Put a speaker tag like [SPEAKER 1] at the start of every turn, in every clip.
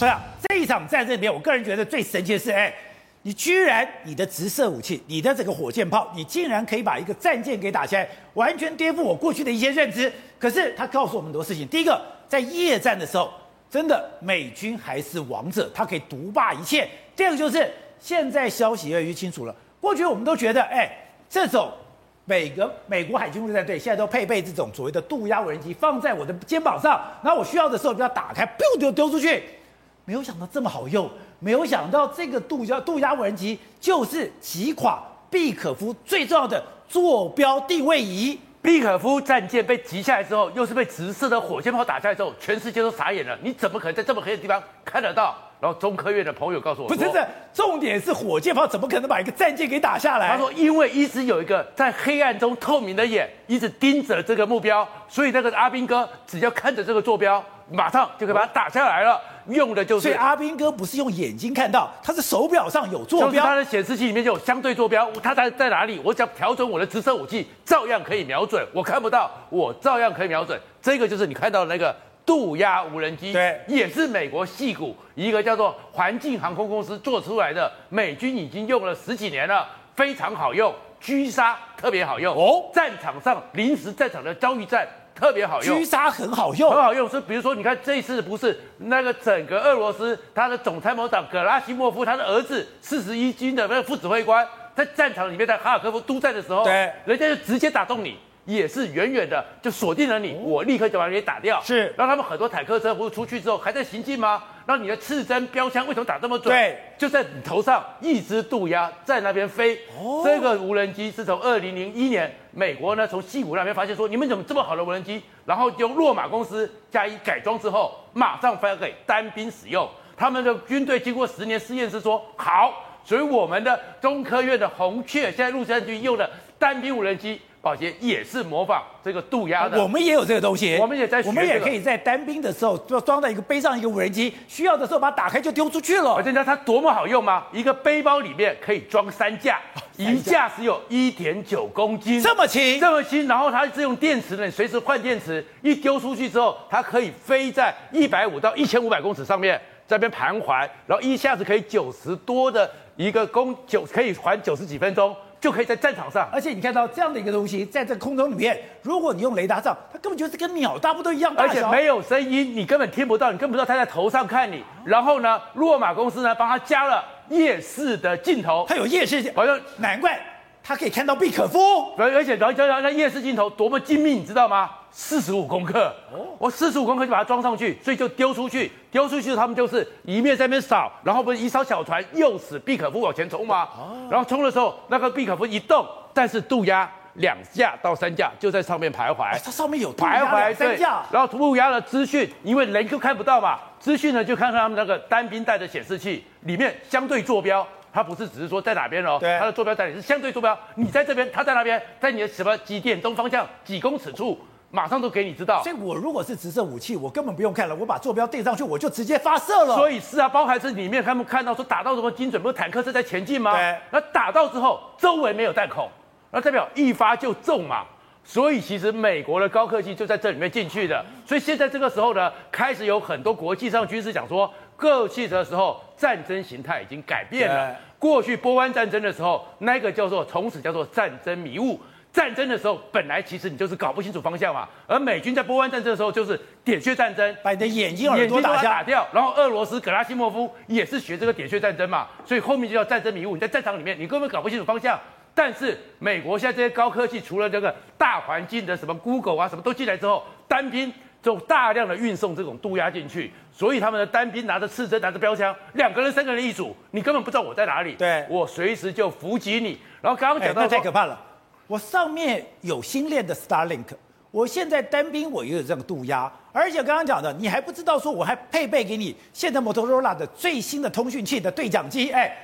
[SPEAKER 1] 所以啊，这一场战争里面，我个人觉得最神奇的是，哎，你居然你的直射武器，你的这个火箭炮，你竟然可以把一个战舰给打下来，完全颠覆我过去的一些认知。可是他告诉我们很多事情。第一个，在夜战的时候，真的美军还是王者，他可以独霸一切。第二个就是现在消息越来越清楚了。过去我们都觉得，哎，这种美国美国海军陆战队现在都配备这种所谓的渡鸦无人机，放在我的肩膀上，然后我需要的时候就要打开，丢丢丢出去。没有想到这么好用，没有想到这个杜鸦杜鸦无人机就是击垮毕可夫最重要的坐标定位仪。
[SPEAKER 2] 毕可夫战舰被击下来之后，又是被直射的火箭炮打下来之后，全世界都傻眼了。你怎么可能在这么黑的地方看得到？然后中科院的朋友告诉我，
[SPEAKER 1] 不是这重点是火箭炮怎么可能把一个战舰给打下来？
[SPEAKER 2] 他说，因为一直有一个在黑暗中透明的眼，一直盯着这个目标，所以那个阿兵哥只要看着这个坐标，马上就可以把它打下来了。用的就是，
[SPEAKER 1] 所以阿兵哥不是用眼睛看到，他是手表上有坐标，
[SPEAKER 2] 就是他的显示器里面就有相对坐标，他在在哪里，我只要调整我的直射武器，照样可以瞄准。我看不到，我照样可以瞄准。这个就是你看到的那个渡鸦无人机，
[SPEAKER 1] 对，
[SPEAKER 2] 也是美国矽谷一个叫做环境航空公司做出来的，美军已经用了十几年了，非常好用，狙杀特别好用哦，战场上临时战场的遭遇战。特别好用，
[SPEAKER 1] 狙杀很好用，
[SPEAKER 2] 很好用。是比如说，你看这一次不是那个整个俄罗斯他的总参谋长格拉西莫夫，他的儿子四十一军的那个副指挥官，在战场里面在哈尔科夫督战的时候，
[SPEAKER 1] 对，
[SPEAKER 2] 人家就直接打中你，也是远远的就锁定了你，我立刻就把你给打掉。
[SPEAKER 1] 是，
[SPEAKER 2] 然后他们很多坦克车不是出去之后还在行进吗？那你的刺针标枪为什么打这么准？
[SPEAKER 1] 对，
[SPEAKER 2] 就在你头上一只渡鸦在那边飞。哦，这个无人机是从二零零一年美国呢从西谷那边发现说，你们怎么这么好的无人机？然后用洛马公司加以改装之后，马上发给单兵使用。他们的军队经过十年试验是说好，所以我们的中科院的红雀现在陆战军用的单兵无人机。宝杰也是模仿这个渡鸦的，
[SPEAKER 1] 我们也有这个东西，
[SPEAKER 2] 我们也在
[SPEAKER 1] 我们也可以在单兵的时候就装在一个背上一个无人机，需要的时候把它打开就丢出去了。
[SPEAKER 2] 而且你知道，它多么好用吗？一个背包里面可以装三架，哦、三架一架只有一点九公斤，
[SPEAKER 1] 这么轻，
[SPEAKER 2] 这么轻。然后它是用电池的，你随时换电池。一丢出去之后，它可以飞在一百五到一千五百公尺上面，在那边盘桓，然后一下子可以九十多的一个公九，可以环九十几分钟。就可以在战场上，
[SPEAKER 1] 而且你看到这样的一个东西，在这空中里面，如果你用雷达照，它根本就是跟鸟大不都一样大小，
[SPEAKER 2] 而且没有声音，你根本听不到，你根本不知道它在头上看你。然后呢，洛马公司呢帮它加了夜视的镜头，
[SPEAKER 1] 它有夜视，好像难怪。他可以看到毕可夫，
[SPEAKER 2] 而而且然后加上那夜视镜头多么精密，你知道吗？四十五公克，哦，我四十五公克就把它装上去，所以就丢出去，丢出去他们就是一面在那边扫，然后不是一艘小船诱使毕可夫往前冲吗？哦，然后冲的时候，那个毕可夫一动，但是渡鸦两架到三架就在上面徘徊，
[SPEAKER 1] 它上面有徘徊三架，
[SPEAKER 2] 然后渡鸦的资讯，因为人就看不到嘛，资讯呢就看看他们那个单兵带的显示器里面相对坐标。它不是只是说在哪边哦，
[SPEAKER 1] 对，
[SPEAKER 2] 它的坐标在哪里是相对坐标，你在这边，它在那边，在你的什么几点钟方向几公尺处，马上都给你知道。
[SPEAKER 1] 所以我如果是直射武器，我根本不用看了，我把坐标垫上去，我就直接发射了。
[SPEAKER 2] 所以是啊，包含是里面他们看到说打到什么精准，不是坦克是在前进吗？
[SPEAKER 1] 对。
[SPEAKER 2] 那打到之后，周围没有弹孔，那代表一发就中嘛。所以其实美国的高科技就在这里面进去的。所以现在这个时候呢，开始有很多国际上军事讲说。过去的时候，战争形态已经改变了。过去波湾战争的时候，那个叫做从此叫做战争迷雾。战争的时候，本来其实你就是搞不清楚方向嘛。而美军在波湾战争的时候，就是点穴战争，
[SPEAKER 1] 把你的眼睛耳朵打
[SPEAKER 2] 打掉。然后俄罗斯格拉西莫夫也是学这个点穴战争嘛，所以后面就叫战争迷雾。你在战场里面，你根本搞不清楚方向。但是美国现在这些高科技，除了这个大环境的什么 Google 啊，什么都进来之后，单兵。就大量的运送这种渡鸦进去，所以他们的单兵拿着刺针，拿着标枪，两个人、三个人一组，你根本不知道我在哪里。
[SPEAKER 1] 对，
[SPEAKER 2] 我随时就伏击你。然后刚刚讲到、欸、
[SPEAKER 1] 太可怕了，我上面有新练的 Starlink，我现在单兵我也有这个渡鸦，而且刚刚讲的，你还不知道说我还配备给你现在摩托罗拉的最新的通讯器的对讲机。哎，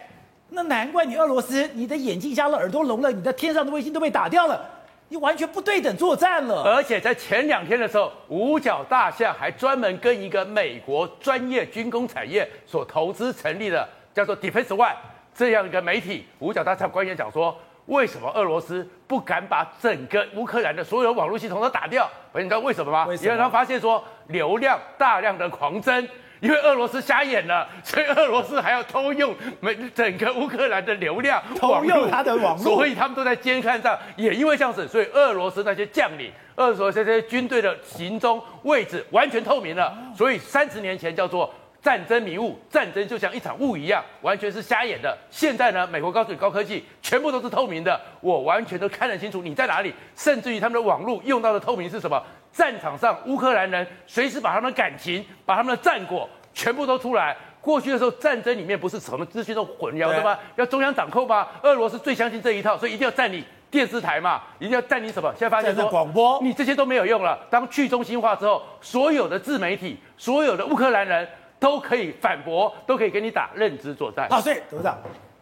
[SPEAKER 1] 那难怪你俄罗斯，你的眼睛瞎了，耳朵聋了，你的天上的卫星都被打掉了。你完全不对等作战了，
[SPEAKER 2] 而且在前两天的时候，五角大厦还专门跟一个美国专业军工产业所投资成立的叫做 Defense One 这样一个媒体，五角大厦官员讲说，为什么俄罗斯不敢把整个乌克兰的所有网络系统都打掉？你知道为什么吗？因为他发现说流量大量的狂增，因为俄罗斯瞎眼了，所以俄罗斯还要偷用每整个乌克兰的流量，
[SPEAKER 1] 偷用他的网络，
[SPEAKER 2] 所以他们都在监看上。也因为这样子，所以俄罗斯那些将领、俄罗斯这些军队的行踪位置完全透明了。所以三十年前叫做战争迷雾，战争就像一场雾一样，完全是瞎眼的。现在呢，美国告诉你高科技全部都是透明的，我完全都看得清楚你在哪里，甚至于他们的网络用到的透明是什么？战场上，乌克兰人随时把他们的感情、把他们的战果全部都出来。过去的时候，战争里面不是什么资讯都混淆的吗？要中央掌控吗？俄罗斯最相信这一套，所以一定要占领电视台嘛，一定要占领什么？现在发现说
[SPEAKER 1] 广播，
[SPEAKER 2] 你这些都没有用了。当去中心化之后，所有的自媒体、所有的乌克兰人都可以反驳，都可以跟你打认知作战。
[SPEAKER 1] 好，所以董事长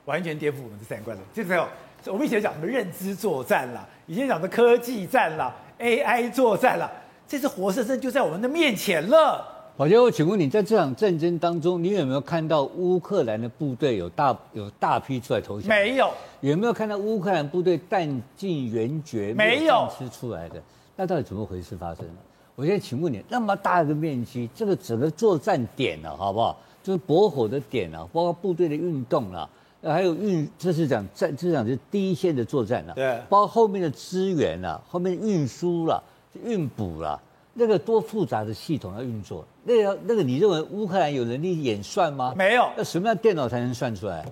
[SPEAKER 1] 完全颠覆我们的三观了。这个时候，我们以前讲什么认知作战啦，以前讲的科技战啦，AI 作战啦。这次活生生就在我们的面前了。
[SPEAKER 3] 宝杰，我请问你，在这场战争当中，你有没有看到乌克兰的部队有大有大批出来投降？
[SPEAKER 1] 没有。
[SPEAKER 3] 有没有看到乌克兰部队弹尽援绝、
[SPEAKER 1] 没有
[SPEAKER 3] 吃出来的？那到底怎么回事发生了？我现在请问你，那么大一个面积，这个整个作战点呢、啊，好不好？就是驳火的点啊，包括部队的运动啊，还有运，这是讲战，这是讲是第一线的作战了、啊，
[SPEAKER 1] 对，
[SPEAKER 3] 包括后面的支援啊，后面运输了。运补了，那个多复杂的系统要运作，那个那个你认为乌克兰有能力演算吗？
[SPEAKER 1] 没有。
[SPEAKER 3] 那什么样电脑才能算出来？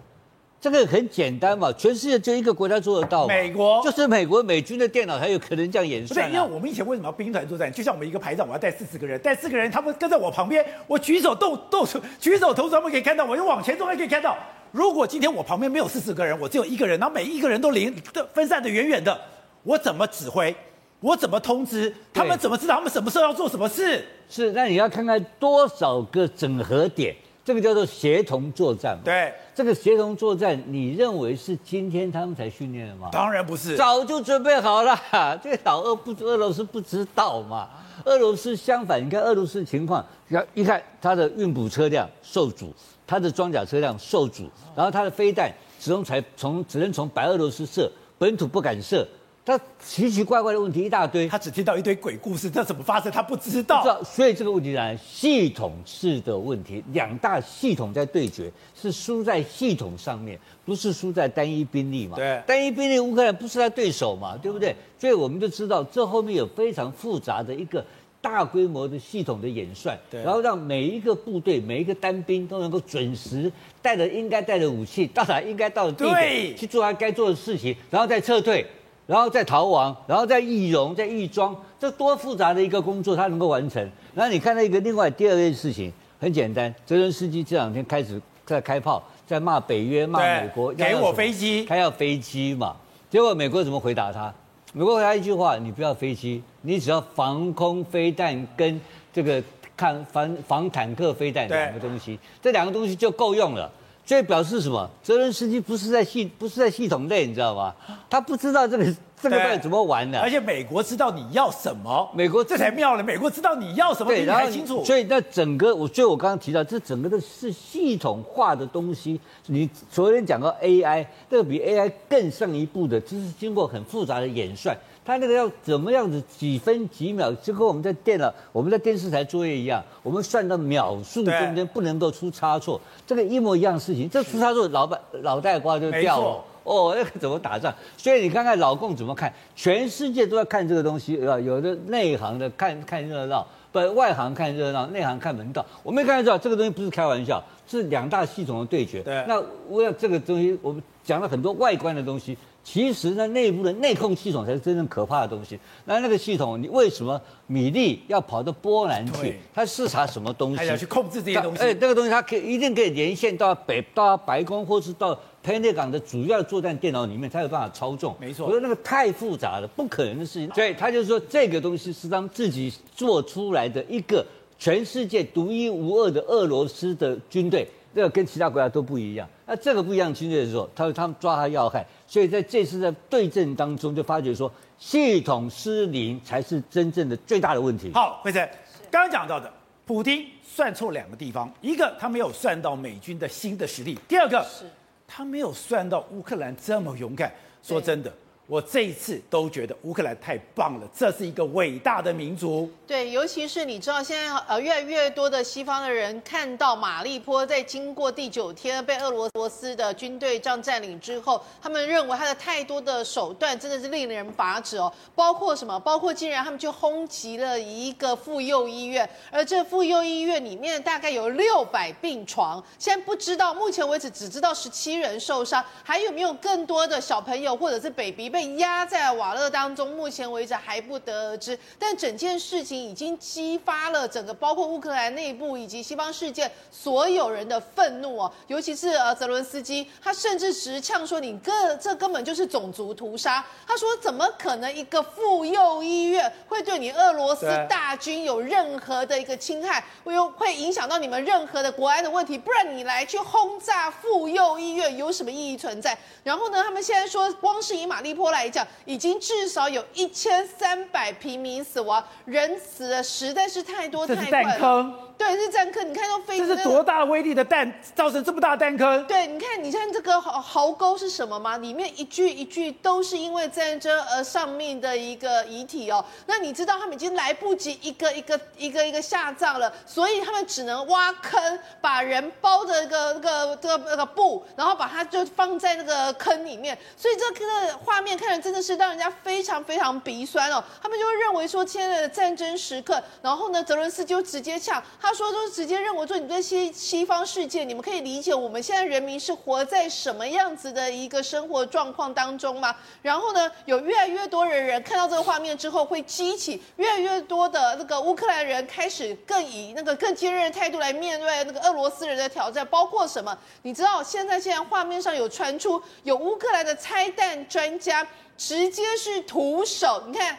[SPEAKER 3] 这个很简单嘛，全世界就一个国家做得到。
[SPEAKER 1] 美国
[SPEAKER 3] 就是美国美军的电脑才有可能这样演算、啊。
[SPEAKER 1] 对，因为我们以前为什么要兵团作战？就像我们一个排长，我要带四十个人，带四个人，他们跟在我旁边，我举手动动手，举手投足他们可以看到，我就往前走还可以看到。如果今天我旁边没有四十个人，我只有一个人，然后每一个人都离的分散的远远的，我怎么指挥？我怎么通知他们？怎么知道他们什么时候要做什么事？
[SPEAKER 3] 是，那你要看看多少个整合点，这个叫做协同作战。
[SPEAKER 1] 对，
[SPEAKER 3] 这个协同作战，你认为是今天他们才训练的吗？
[SPEAKER 1] 当然不是，
[SPEAKER 3] 早就准备好了。这个老俄不，俄罗斯不知道嘛？俄罗斯相反，你看俄罗斯情况，要一看它的运补车辆受阻，它的装甲车辆受阻，然后它的飞弹只能才从只能从白俄罗斯射，本土不敢射。他奇奇怪怪的问题一大堆，
[SPEAKER 1] 他只听到一堆鬼故事，这怎么发生他不知道。
[SPEAKER 3] 不知道，所以这个问题呢系统式的问题，两大系统在对决，是输在系统上面，不是输在单一兵力嘛？
[SPEAKER 1] 对，
[SPEAKER 3] 单一兵力乌克兰不是他对手嘛？对不对？所以我们就知道这后面有非常复杂的一个大规模的系统的演算，对，然后让每一个部队、每一个单兵都能够准时带着应该带的武器到达应该到的地点去做他该做的事情，然后再撤退。然后再逃亡，然后再易容、再易装，这多复杂的一个工作，他能够完成。然后你看到一个另外第二件事情，很简单，泽伦斯基这两天开始在开炮，在骂北约、骂美国，
[SPEAKER 1] 给我飞机，
[SPEAKER 3] 他要飞机嘛。结果美国怎么回答他？美国回答一句话：你不要飞机，你只要防空飞弹跟这个看防防坦克飞弹两个东西，这两个东西就够用了。所以表示什么？泽连斯基不是在系不是在系统内，你知道吗？他不知道这个这个到底怎么玩的。
[SPEAKER 1] 而且美国知道你要什么，
[SPEAKER 3] 美国
[SPEAKER 1] 这才妙了。美国知道你要什么，你还清楚。
[SPEAKER 3] 所以那整个我，所以我刚刚提到，这整个的是系统化的东西。你昨天讲到 AI，这个比 AI 更上一步的，就是经过很复杂的演算。他那个要怎么样子几分几秒，就跟我们在电脑、我们在电视台作业一样，我们算到秒数中间不能够出差错，这个一模一样的事情，这出差错，老板脑袋瓜就掉了。哦，那个怎么打仗？所以你看看老共怎么看，全世界都在看这个东西，有的内行的看看热闹，不外行看热闹，内行看门道。我没看到这个东西不是开玩笑，是两大系统的对决。
[SPEAKER 1] 对，
[SPEAKER 3] 那为了这个东西，我们讲了很多外观的东西。其实呢，内部的内控系统才是真正可怕的东西。那那个系统，你为什么米利要跑到波兰去？他视察什么东西？
[SPEAKER 1] 他要去控制这些东西。
[SPEAKER 3] 哎，那个东西他可以一定可以连线到北到白宫，或是到佩内港的主要作战电脑里面，才有办法操纵。
[SPEAKER 1] 没错，
[SPEAKER 3] 我说那个太复杂了，不可能的事情。所以他就说，这个东西是他们自己做出来的一个全世界独一无二的俄罗斯的军队。这个跟其他国家都不一样。那这个不一样侵略的时候，他说他们抓他要害，所以在这次的对阵当中，就发觉说系统失灵才是真正的最大的问题。
[SPEAKER 1] 好，辉生，刚刚讲到的，普京算错两个地方，一个他没有算到美军的新的实力，第二个是他没有算到乌克兰这么勇敢。说真的，我这一次都觉得乌克兰太棒了，这是一个伟大的民族。
[SPEAKER 4] 对，尤其是你知道，现在呃越来越多的西方的人看到马利坡在经过第九天被俄罗斯的军队这样占领之后，他们认为他的太多的手段真的是令人发指哦，包括什么？包括竟然他们就轰击了一个妇幼医院，而这妇幼医院里面大概有六百病床，现在不知道，目前为止只知道十七人受伤，还有没有更多的小朋友或者是 baby 被压在瓦勒当中？目前为止还不得而知。但整件事情已经激发了整个包括乌克兰内部以及西方世界所有人的愤怒哦，尤其是呃泽伦斯基，他甚至直呛说：“你个这根本就是种族屠杀。”他说：“怎么可能一个妇幼医院会对你俄罗斯大军有任何的一个侵害，会有会影响到你们任何的国安的问题？不然你来去轰炸妇幼医院有什么意义存在？”然后呢，他们现在说，光是以马利坡来讲，已经至少有一千三百平民死亡，人死的实在是太多太快
[SPEAKER 1] 坑，
[SPEAKER 4] 对，是弹坑。你看，到飞。
[SPEAKER 1] 这是多大威力的弹，造成这么大弹坑？
[SPEAKER 4] 对，你看，你看这个壕壕沟是什么吗？里面一句一句都是因为战争而丧命的一个遗体哦。那你知道他们已经来不及一个一个一个一个下葬了，所以他们只能挖坑，把人包着一个那个这个那个布，然后把它就放在那个。坑里面，所以这个画面看着真的是让人家非常非常鼻酸哦。他们就认为说，现在的战争时刻，然后呢，泽伦斯基就直接呛，他说就直接认为说，你这些西方世界，你们可以理解我们现在人民是活在什么样子的一个生活状况当中吗？然后呢，有越来越多的人看到这个画面之后，会激起越来越多的那个乌克兰人开始更以那个更坚韧的态度来面对那个俄罗斯人的挑战，包括什么？你知道现在现在画面上有传出。有乌克兰的拆弹专家直接是徒手，你看。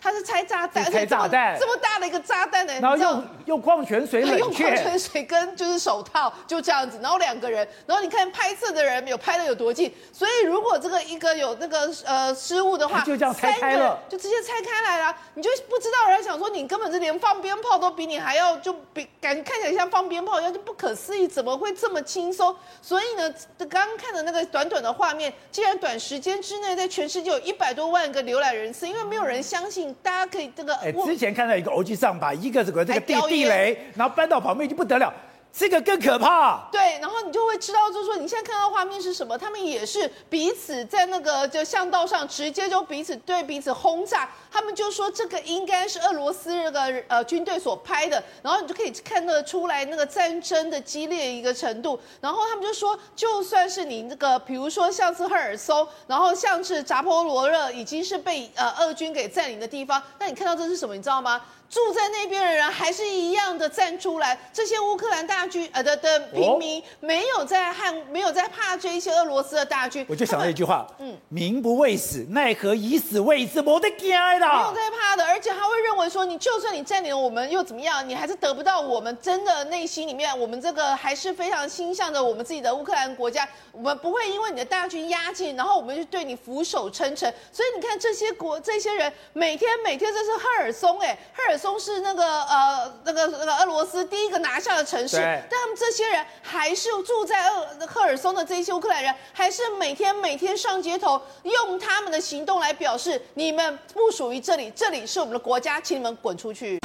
[SPEAKER 4] 他是拆炸弹，
[SPEAKER 1] 拆炸弹，
[SPEAKER 4] 这么大的一个炸弹呢？
[SPEAKER 1] 然后用用矿泉水冷却，
[SPEAKER 4] 用矿泉水跟就是手套就这样子，然后两个人，然后你看拍摄的人有拍的有多近，所以如果这个一个有那个呃失误的话，
[SPEAKER 1] 就这样拆开了，
[SPEAKER 4] 就直接拆开来了，你就不知道人家想说你根本是连放鞭炮都比你还要就比感觉看起来像放鞭炮一样，就不可思议，怎么会这么轻松？所以呢，刚刚看的那个短短的画面，竟然短时间之内在全世界有一百多万个浏览人次，因为没有人相信。大家可以这个，哎，
[SPEAKER 1] 之前看到一个欧记上把一个这个这个地地雷，然后搬到旁边就不得了。这个更可怕，
[SPEAKER 4] 对，然后你就会知道，就是说你现在看到画面是什么？他们也是彼此在那个就巷道上直接就彼此对彼此轰炸。他们就说这个应该是俄罗斯那个呃军队所拍的，然后你就可以看得出来那个战争的激烈一个程度。然后他们就说，就算是你那个，比如说像是赫尔松，然后像是扎波罗热已经是被呃俄军给占领的地方，那你看到这是什么？你知道吗？住在那边的人还是一样的站出来，这些乌克兰大军呃的的平民没有在害，没有在怕这一些俄罗斯的大军。
[SPEAKER 1] 我就想到一句话，嗯，民不畏死，奈何以死畏之？没得惊的，
[SPEAKER 4] 没有在怕的，而且他会认为说，你就算你占领了我们又怎么样？你还是得不到我们真的内心里面，我们这个还是非常倾向着我们自己的乌克兰国家。我们不会因为你的大军压境，然后我们就对你俯首称臣。所以你看这些国这些人每天每天，这是赫尔松哎，赫尔。松是那个呃那个那个俄罗斯第一个拿下的城市，但他们这些人还是住在俄赫尔松的这些乌克兰人，还是每天每天上街头，用他们的行动来表示你们不属于这里，这里是我们的国家，请你们滚出去。